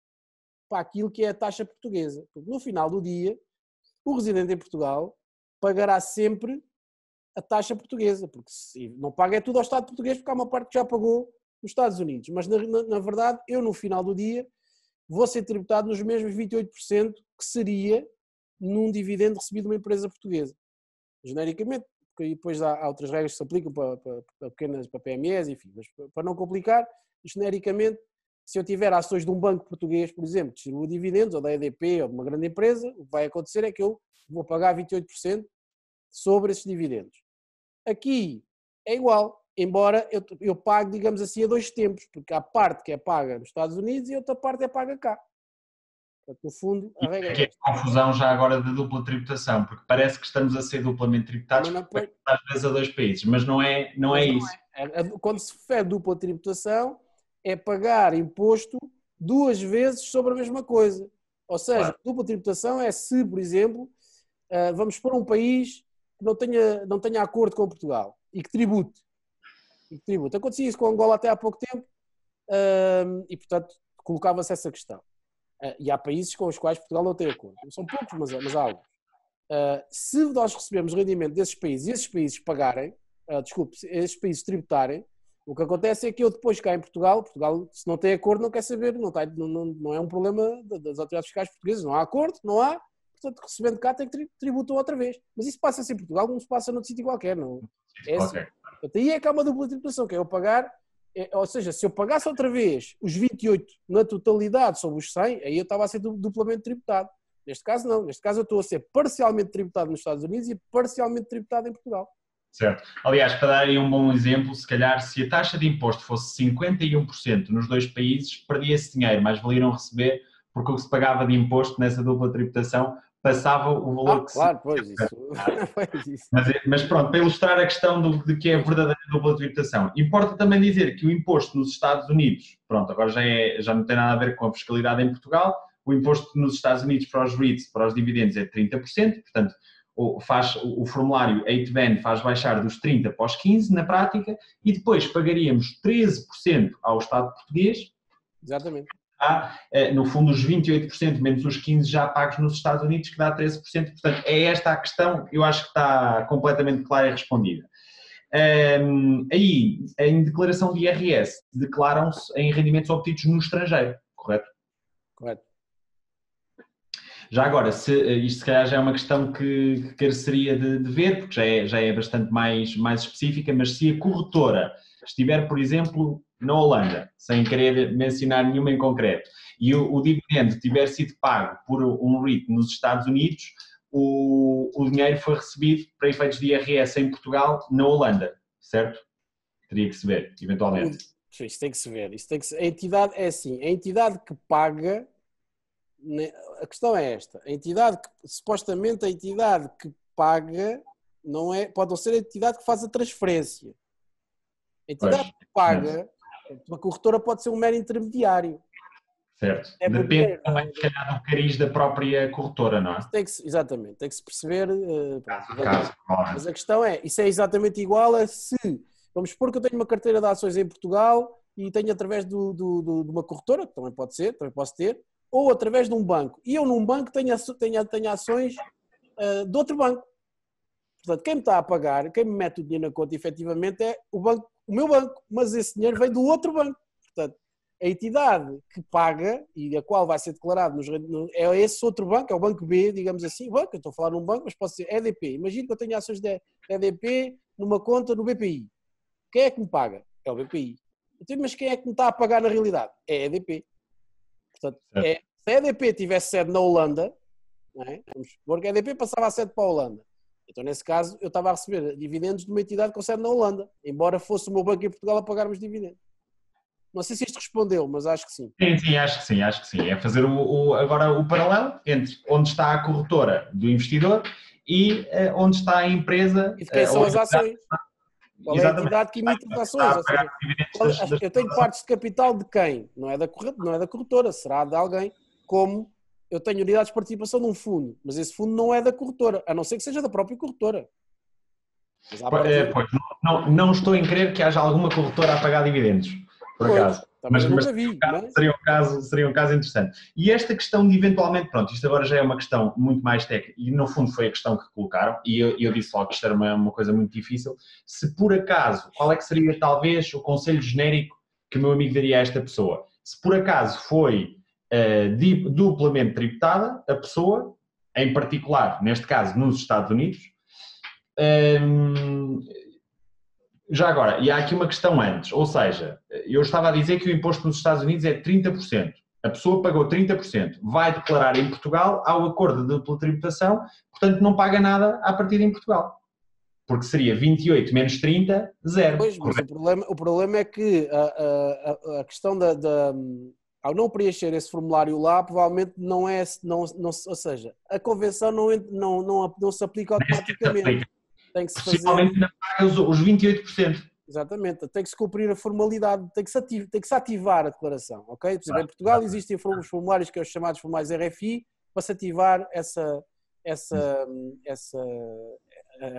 para aquilo que é a taxa portuguesa. Porque no final do dia, o residente em Portugal pagará sempre a taxa portuguesa, porque se não paga é tudo ao Estado português, porque há uma parte que já pagou nos Estados Unidos. Mas na, na, verdade, eu no final do dia vou ser tributado nos mesmos 28% que seria num dividendo recebido de uma empresa portuguesa. Genericamente, porque depois há, há outras regras que se aplicam para, para, para, pequenas, para PMEs, enfim, mas para não complicar, genericamente, se eu tiver ações de um banco português, por exemplo, distribua dividendos, ou da EDP, ou de uma grande empresa, o que vai acontecer é que eu vou pagar 28% sobre esses dividendos. Aqui é igual, embora eu, eu pague, digamos assim, a dois tempos, porque há parte que é paga nos Estados Unidos e outra parte é paga cá. Portanto, no fundo, a regra
é. é a confusão já agora da dupla tributação, porque parece que estamos a ser duplamente tributados não, não, às vezes a dois países, mas não é, não é isso.
É. é quando se refere dupla tributação, é pagar imposto duas vezes sobre a mesma coisa. Ou seja, claro. dupla tributação é se, por exemplo, ah, vamos para um país não tenha, não tenha acordo com Portugal e que tribute. E que tribute. Acontecia isso com Angola até há pouco tempo uh, e, portanto, colocava-se essa questão. Uh, e há países com os quais Portugal não tem acordo. São poucos, mas, mas há alguns. Uh, se nós recebemos rendimento desses países e esses países pagarem, desculpe, esses países tributarem, o que acontece é que eu depois cá em Portugal, Portugal se não tem acordo não quer saber, não, está, não, não, não é um problema das autoridades fiscais portuguesas, não há acordo, não há, portanto, recebendo cá tem que tributar outra vez. Mas isso passa-se em Portugal, não se passa noutro sítio qualquer, não. É assim. Portanto, aí é que há uma dupla tributação, que é eu pagar, é, ou seja, se eu pagasse outra vez os 28 na totalidade sobre os 100, aí eu estava a ser duplamente tributado. Neste caso, não. Neste caso, eu estou a ser parcialmente tributado nos Estados Unidos e parcialmente tributado em Portugal.
Certo. Aliás, para dar aí um bom exemplo, se calhar se a taxa de imposto fosse 51% nos dois países, perdia esse dinheiro, mas valiam receber porque o que se pagava de imposto nessa dupla tributação passava o valor
ah,
que
claro, se... pois,
isso. mas, mas, pronto, para ilustrar a questão do, de que é a verdadeira dupla tributação, importa também dizer que o imposto nos Estados Unidos, pronto, agora já, é, já não tem nada a ver com a fiscalidade em Portugal, o imposto nos Estados Unidos para os REITs, para os dividendos é 30%, portanto, o, faz, o, o formulário 8BAN faz baixar dos 30% para os 15% na prática, e depois pagaríamos 13% ao Estado português.
Exatamente
há, eh, no fundo, os 28% menos os 15% já pagos nos Estados Unidos, que dá 13%. Portanto, é esta a questão, eu acho que está completamente clara e respondida. Um, aí, em declaração de IRS, declaram-se em rendimentos obtidos no estrangeiro, correto?
Correto.
Já agora, se, eh, isto se calhar já é uma questão que, que careceria de, de, ver, porque já é, já é bastante mais, mais específica, mas se a corretora estiver, por exemplo, na Holanda, sem querer mencionar nenhuma em concreto, e o, o dividendo tiver sido pago por um REIT nos Estados Unidos, o, o dinheiro foi recebido para efeitos de IRS em Portugal, na Holanda, certo? Teria que se ver, eventualmente.
Isso tem que se ver. Isso tem que se... A entidade é assim, a entidade que paga, né, a questão é esta, a entidade que, supostamente a entidade que paga não é, pode não ser a entidade que faz a transferência. A entidade pois, que paga uma corretora pode ser um mero intermediário.
Certo. É Depende também, se calhar, do cariz da própria corretora, não é?
Tem que, exatamente, tem que se perceber. Uh, caso, mas a questão é, isso é exatamente igual a se, vamos supor que eu tenho uma carteira de ações em Portugal e tenho através do, do, do, de uma corretora, que também pode ser, também posso ter, ou através de um banco. E eu num banco tenho, tenho, tenho ações uh, de outro banco. Portanto, quem me está a pagar, quem me mete o dinheiro na conta, efetivamente, é o banco o meu banco, mas esse dinheiro vem do outro banco. Portanto, a entidade que paga e a qual vai ser declarado nos, é esse outro banco, é o banco B, digamos assim. Banco, eu estou a falar num banco, mas pode ser EDP. Imagino que eu tenho ações de EDP numa conta no BPI. Quem é que me paga? É o BPI. Então, mas quem é que me está a pagar na realidade? É a EDP. Portanto, é, se a EDP tivesse sede na Holanda, não é? vamos supor que a EDP passava a sede para a Holanda. Então, nesse caso, eu estava a receber dividendos de uma entidade com sede na Holanda, embora fosse o meu banco em Portugal a pagar os dividendos. Não sei se isto respondeu, mas acho que sim.
Sim, sim, acho que sim, acho que sim. É fazer o, o agora o paralelo entre onde está a corretora do investidor e uh, onde está a empresa.
E de quem uh, são as ações. Qual é a entidade que emite as ações? Seja, eu tenho partes de capital de quem? Não é, da corretora, não é da corretora, será de alguém. Como eu tenho unidades de participação num fundo, mas esse fundo não é da corretora, a não ser que seja da própria corretora.
É, pois, não, não, estou em crer que haja alguma corretora a pagar dividendos, por pois, acaso.
Mas, mas vi, seria, um
caso, seria, um caso, seria um caso interessante. E esta questão de eventualmente, pronto, isto agora já é uma questão muito mais técnica, e no fundo foi a questão que colocaram, e eu, eu disse logo que isto era uma, uma coisa muito difícil. Se por acaso, qual é que seria talvez o conselho genérico que o meu amigo daria a esta pessoa? Se por acaso foi uh, duplamente tributada, a pessoa, em particular, neste caso nos Estados Unidos, um, já agora, e há aqui uma questão antes, ou seja, eu estava a dizer que o imposto nos Estados Unidos é 30%. A pessoa pagou 30%, vai declarar em Portugal ao acordo de dupla tributação, portanto não paga nada a partir em Portugal. Porque seria 28 menos 30, zero.
Pois, mas o problema, o problema é que a, a, a questão da, da, Ao não preencher esse formulário lá, provavelmente não é. Não, não, ou seja, a convenção não, não, não, não se aplica automaticamente tem que se fazer.
Ainda paga os, os 28%.
Exatamente, tem que se cumprir a formalidade, tem que se, ativar, tem que se ativar a declaração, ok? Por exemplo, em Portugal existem os formulários que são os chamados formulários RFI para se ativar essa, essa, essa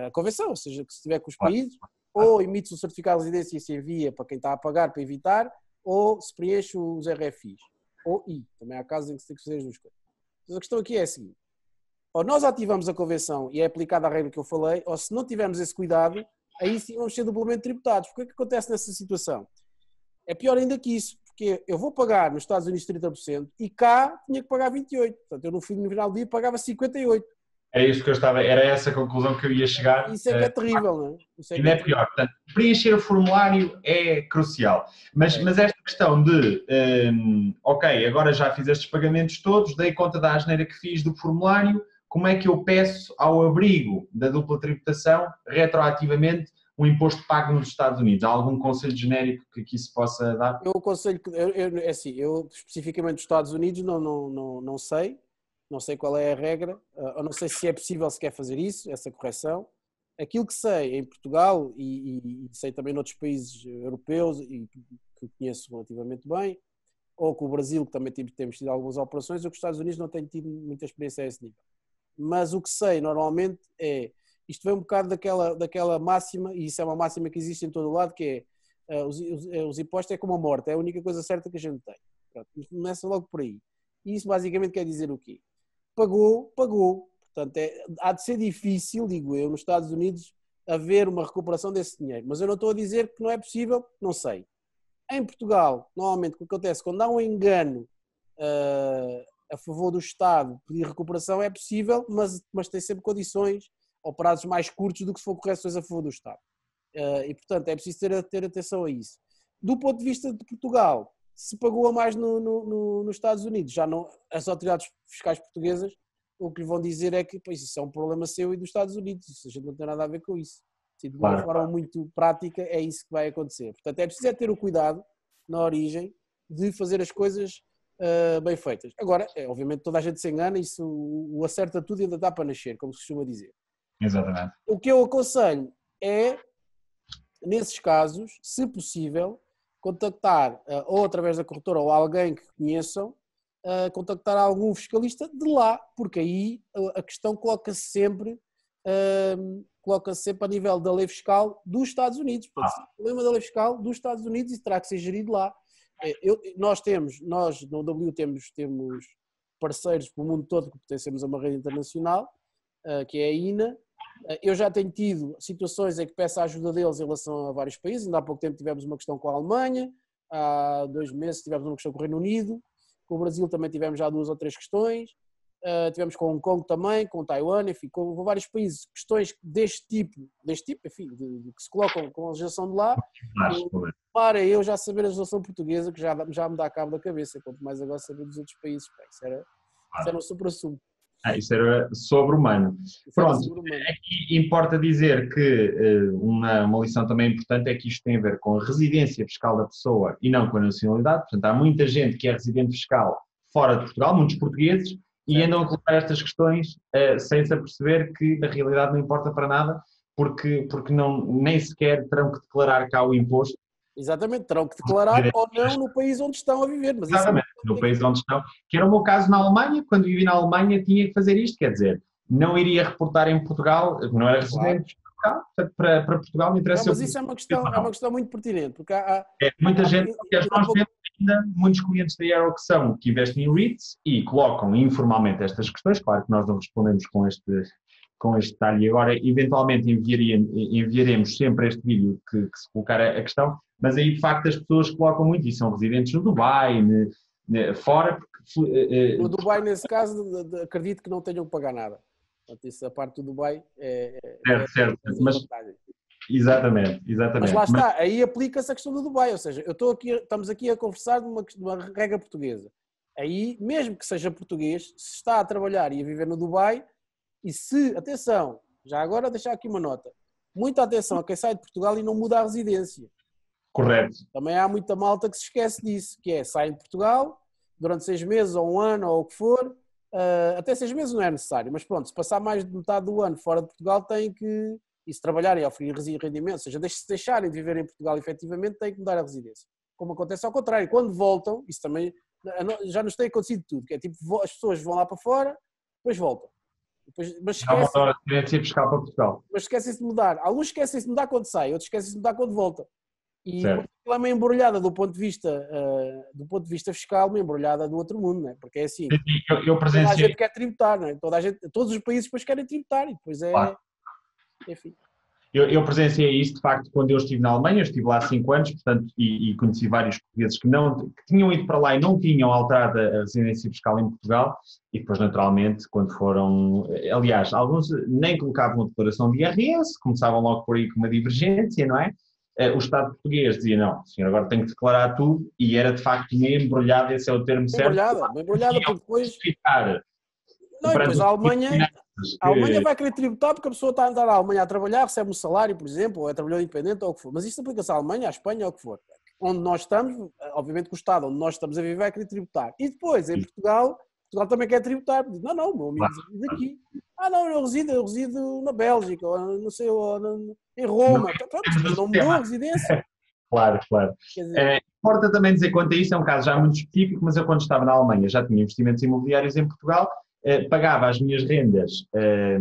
a convenção, ou seja, que se estiver com os países, ou emite o certificado de residência e se envia para quem está a pagar para evitar, ou se preenche os RFIs, ou I, também há casos em que se tem que fazer as duas coisas. Mas a questão aqui é a seguinte, ou nós ativamos a convenção e é aplicada a regra que eu falei, ou se não tivermos esse cuidado, aí sim vamos ser duplamente tributados. O que é que acontece nessa situação? É pior ainda que isso, porque eu vou pagar nos Estados Unidos 30% e cá tinha que pagar 28%. Portanto, eu no final do dia pagava 58%.
É isso que eu estava, era essa a conclusão que eu ia chegar.
Isso é que é terrível, não é?
Isso é, ainda é, é pior. Portanto, preencher o formulário é crucial. Mas, é. mas esta questão de, um, ok, agora já fiz estes pagamentos todos, dei conta da asneira que fiz do formulário, como é que eu peço ao abrigo da dupla tributação, retroativamente, um imposto pago nos Estados Unidos? Há algum conselho genérico que aqui se possa dar?
Eu conselho que, eu, eu, é assim, eu especificamente dos Estados Unidos não, não, não, não sei, não sei qual é a regra, eu não sei se é possível sequer fazer isso, essa correção. Aquilo que sei em Portugal e, e sei também noutros países europeus e que conheço relativamente bem, ou com o Brasil, que também temos tido algumas operações, eu com os Estados Unidos não tenho tido muita experiência a esse nível mas o que sei normalmente é, isto vem um bocado daquela, daquela máxima, e isso é uma máxima que existe em todo o lado, que é, uh, os, os, eh, os, impostos é como a morte, é a única coisa certa que a gente tem. Pronto, começa logo por aí. E isso basicamente quer dizer o quê? Pagou, pagou. Portanto, é, há de ser difícil, digo eu, nos Estados Unidos, haver uma recuperação desse dinheiro. Mas eu não estou a dizer que não é possível, não sei. Em Portugal, normalmente o que acontece, quando há um engano uh, a favor do Estado pedir recuperação é possível, mas, mas tem sempre condições ou prazos mais curtos do que se for correções a favor do Estado. Uh, e, portanto, é preciso ter, ter atenção a isso. Do ponto de vista de Portugal, se pagou a mais no, no, no, nos Estados Unidos, já não, as autoridades fiscais portuguesas o que lhe vão dizer é que pois, isso é um problema seu e dos Estados Unidos, isso a gente não tem nada a ver com isso. Se de uma claro. forma muito prática, é isso que vai acontecer. Portanto, é preciso é ter o cuidado na origem de fazer as coisas uh, bem feitas. Agora, é, obviamente, toda a gente se engana, isso o acerta tudo ainda dá para nascer, como se costuma dizer.
Exatamente.
O que eu aconselho é, nesses casos, se possível, contactar, uh, ou através da corretora ou alguém que conheçam, uh, contactar algum fiscalista de lá, porque aí a questão coloca-se sempre, uh, coloca-se sempre a nível da lei fiscal dos Estados Unidos. Portanto, ah. O problema da lei fiscal dos Estados Unidos e terá que ser gerido lá. Eu, nós temos, nós no W temos, temos parceiros pelo mundo todo que pertencemos a uma rede internacional, que é a INA. Eu já tenho tido situações em que peço a ajuda deles em relação a vários países. Ainda há pouco tempo tivemos uma questão com a Alemanha, há dois meses tivemos uma questão com o Reino Unido, com o Brasil também tivemos já duas ou três questões. Uh, tivemos com Hong Kong também, com Taiwan, enfim, com, vários países, questões deste tipo, deste tipo, enfim, de, de que se colocam com a legislação de lá. Para eu já saber a legislação portuguesa, que já, já me dá cabo da cabeça, quanto mais agora saber dos outros países. Pá, isso, era, isso era um super assunto.
Ah, isso era sobre-humano. Pronto, sobre aqui importa dizer que uh, uma, uma lição também importante é que isto tem a ver com a residência fiscal da pessoa e não com a nacionalidade. Portanto, há muita gente que é residente fiscal fora de Portugal, muitos portugueses, e andam a colocar estas questões uh, sem se aperceber que na realidade não importa para nada, porque, porque não, nem sequer terão que declarar cá o imposto
Exatamente, terão que declarar ou não no país onde estão a viver. Mas
é Exatamente,
é
no país onde estão. Que era o meu caso na Alemanha, quando vivi na Alemanha tinha que fazer isto, quer dizer, não iria reportar em Portugal, não era residente claro. portanto para, para Portugal me interessa...
Não, mas isso é uma, questão, é uma questão muito pertinente, porque há...
É, muita há, gente, porque nós temos ainda muitos clientes da Aero que são, que investem em REITs e colocam informalmente estas questões, claro que nós não respondemos com este com este detalhe. Agora, eventualmente, enviaremos sempre este vídeo que, que, se colocar a, questão, mas aí, de facto, as pessoas colocam muito e são residentes no Dubai, ne, ne, fora. Porque,
uh, no Dubai, nesse caso, acredito que não tenham que pagar nada. Portanto, isso, a parte do Dubai é.
é certo, certo. É mas, exatamente, exatamente.
Mas lá está, mas... aí aplica-se a questão do Dubai, ou seja, eu estou aqui, estamos aqui a conversar de uma, de uma regra portuguesa. Aí, mesmo que seja português, se está a trabalhar e a viver no Dubai, e se, atenção, já agora deixar aqui uma nota, muita atenção a quem sai de Portugal e não muda a residência.
Correto.
Também há muita malta que se esquece disso, que é sai de Portugal durante seis meses ou um ano ou o que for, uh, até seis meses não é necessário, mas pronto, se passar mais de metade do ano fora de Portugal tem que, e se trabalharem e oferir rendimento, ou seja, se deixarem de viver em Portugal efetivamente, têm que mudar a residência. Como acontece ao contrário, quando voltam, isso também já nos tem acontecido tudo, que é tipo, as pessoas vão lá para fora, depois voltam.
Depois, mas esquece, Há uma fiscal para Portugal.
Mas esquecem-se de mudar. Alguns esquecem-se de mudar quando sai, outros esquecem-se de mudar quando volta. E ela é uma embrulhada do ponto de vista, uh, do ponto de vista fiscal, uma embrulhada do outro mundo, né? porque é assim.
Eu, eu presenciei...
Toda a gente quer tributar, né? Toda a gente, todos os países depois querem tributar e depois é. Claro. Enfim.
Eu, eu, presenciei isso, de facto, quando eu estive na Alemanha, eu estive lá há cinco anos, portanto, e, e, conheci vários portugueses que, não, que tinham ido para lá e não tinham alterado a residência fiscal em Portugal, e depois, naturalmente, quando foram, aliás, alguns nem colocavam a declaração de IRS, começavam logo por aí com uma divergência, não é? Eh, o Estado português dizia, não, senhor agora tem que declarar tudo, e era de facto meio embrulhada, esse é o termo certo.
Embrulhada, embrulhada, porque depois... Não, depois a Alemanha, a Alemanha vai querer tributar porque a pessoa está a andar à Alemanha a trabalhar, recebe um salário, por exemplo, ou é trabalhador independente ou o que for. Mas isto aplica-se à Alemanha, à Espanha ou o que for. Onde nós estamos, obviamente que o Estado onde nós estamos a viver vai querer tributar. E depois, em Portugal, Portugal também quer tributar. Não, não, meu amigo reside aqui. Ah, não, eu resido, eu resido na Bélgica, ou não sei, ou em Roma. Não, Pronto, não mudou a residência.
Claro, claro. Dizer... É, importa também dizer quanto a isso, é um caso já muito específico, mas eu quando estava na Alemanha já tinha investimentos imobiliários em Portugal pagava as minhas rendas, eh,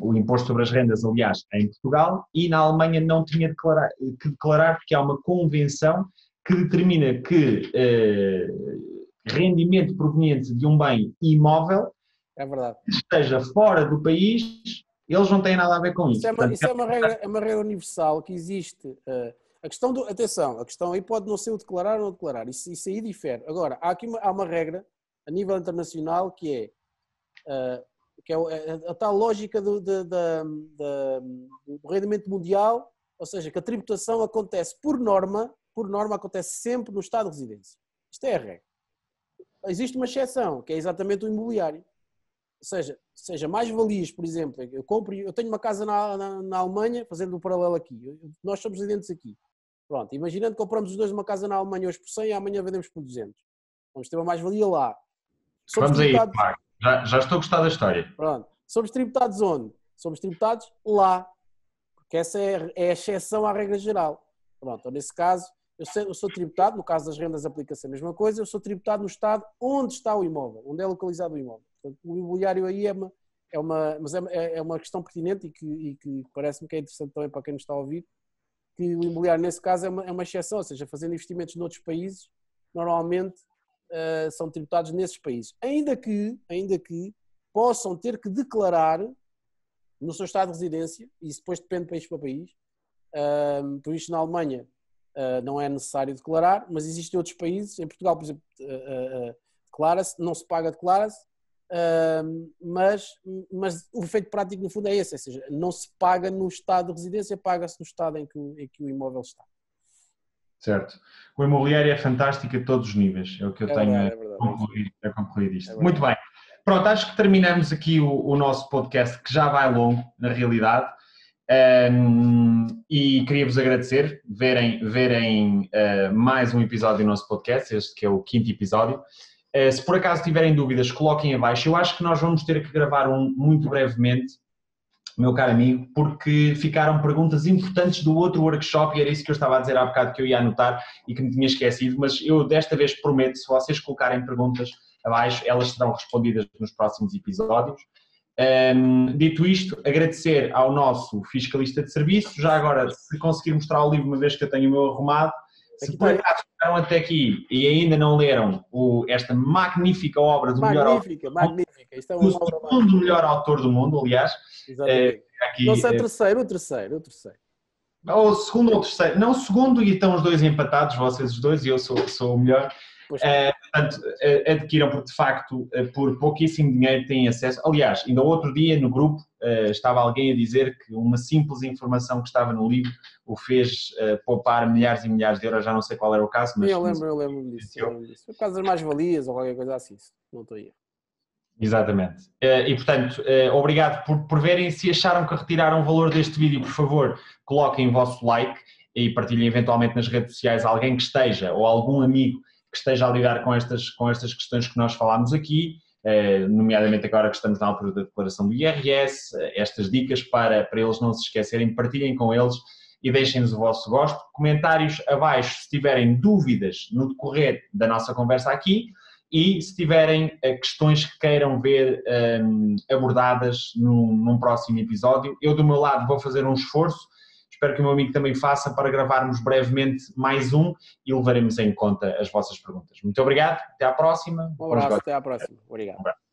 o imposto sobre as rendas, aliás, em Portugal, e na Alemanha não tinha declarar, que declarar, porque há uma convenção que determina que eh, rendimento proveniente de um bem imóvel
é
esteja fora do país, eles não têm nada a ver com isso.
Isso é uma, isso é uma, regra, é uma regra, universal que existe. Uh, a questão do. Atenção, a questão aí pode não ser o declarar ou não declarar, isso, isso aí difere. Agora, há aqui uma, há uma regra a nível internacional que é que é, é a, tal lógica do, do, do, do, rendimento mundial, ou seja, que a tributação acontece por norma, por norma acontece sempre no estado de residência. Isto é a regra. Existe uma exceção, que é exatamente o imobiliário. Ou seja, seja mais valias, por exemplo, eu compro, eu tenho uma casa na, na, na Alemanha, fazendo um paralelo aqui, nós somos residentes aqui. Pronto, imaginando que compramos os dois uma casa na Alemanha hoje por 100 e amanhã vendemos por 200. Vamos ter uma mais-valia lá.
Somos Vamos aí, Marco. Já, já estou a gostar da história.
Pronto. Somos tributados onde? Somos tributados lá. Porque essa é, é a exceção à regra geral. Pronto, então, nesse caso, eu sou, eu sou tributado, no caso das rendas aplica-se a mesma coisa, eu sou tributado no estado onde está o imóvel, onde é localizado o imóvel. Portanto, o imobiliário aí é uma, é uma, mas é, é, é uma questão pertinente e que, e que parece-me que é interessante também para quem nos está a ouvir, que o imobiliário nesse caso é uma, é uma exceção, ou seja, fazendo investimentos noutros países, normalmente uh, são tributados nesses países. Ainda que, ainda que possam ter que declarar no seu estado de residência, e isso depois depende de país para país, uh, por isso na Alemanha uh, não é necessário declarar, mas existem outros países, em Portugal, por exemplo, declara-se, não se paga, declara-se, mas, mas o efeito prático no fundo é esse, ou seja, não se paga no estado de residência, paga-se no estado em que, em que o imóvel está.
Certo. O imobiliário é fantástico a todos os níveis, é o que eu é tenho verdade, a, concluir, a concluir isto. É Muito bem. pronto, acho que terminamos aqui o, o, nosso podcast, que já vai longo, na realidade. Um, e queria-vos agradecer verem, verem uh, mais um episódio do nosso podcast, este que é o quinto episódio. Uh, se por acaso tiverem dúvidas, coloquem abaixo. Eu acho que nós vamos ter que gravar um muito brevemente, meu caro amigo, porque ficaram perguntas importantes do outro workshop e era isso que eu estava a dizer há bocado que eu ia anotar e que me tinha esquecido, mas eu desta vez prometo, se vocês colocarem perguntas abaixo, elas serão respondidas nos próximos episódios. Um, dito isto, agradecer ao nosso fiscalista de serviço. Já agora, se conseguir mostrar o livro, uma vez que eu tenho o meu arrumado, se por acaso ficaram até aqui e ainda não leram o, esta magnífica obra do
magnífica,
melhor
autor, magnífica. Isto é uma
obra segundo melhor autor do mundo, aliás.
Exatamente. É, aqui, não sei, é, terceiro, o terceiro, o terceiro.
Ou segundo ou terceiro. Não, segundo e estão os dois empatados, vocês os dois, e eu sou, sou o melhor. Uh, portanto, uh, adquiram porque de facto uh, por pouquíssimo dinheiro têm acesso. Aliás, ainda outro dia no grupo estava alguém a dizer que uma simples informação que estava no livro o fez poupar milhares e milhares de euros, já não sei qual era o caso,
mas... Eu lembro, eu lembro disso, eu lembro disso. Por causa das mais-valias ou qualquer coisa assim, não estou aí.
Exatamente. E portanto, obrigado por, por verem. Se acharam que retiraram o valor deste vídeo, por favor, coloquem o vosso like e partilhem eventualmente nas redes sociais alguém que esteja ou algum amigo que esteja a lidar com estas, com estas questões que nós falámos aqui, eh, nomeadamente agora que estamos na altura da declaração do IRS, eh, estas dicas para, para eles não se esquecerem, partilhem com eles e deixem-nos o vosso gosto. Comentários abaixo se tiverem dúvidas no decorrer da nossa conversa aqui e se tiverem eh, questões que queiram ver um, abordadas num, num próximo episódio. Eu, do meu lado, vou fazer um esforço Espero que o meu amigo também faça para gravarmos brevemente mais um e levaremos em conta as vossas perguntas. Muito obrigado, até à próxima.
Um abraço, até à próxima. Obrigado. Um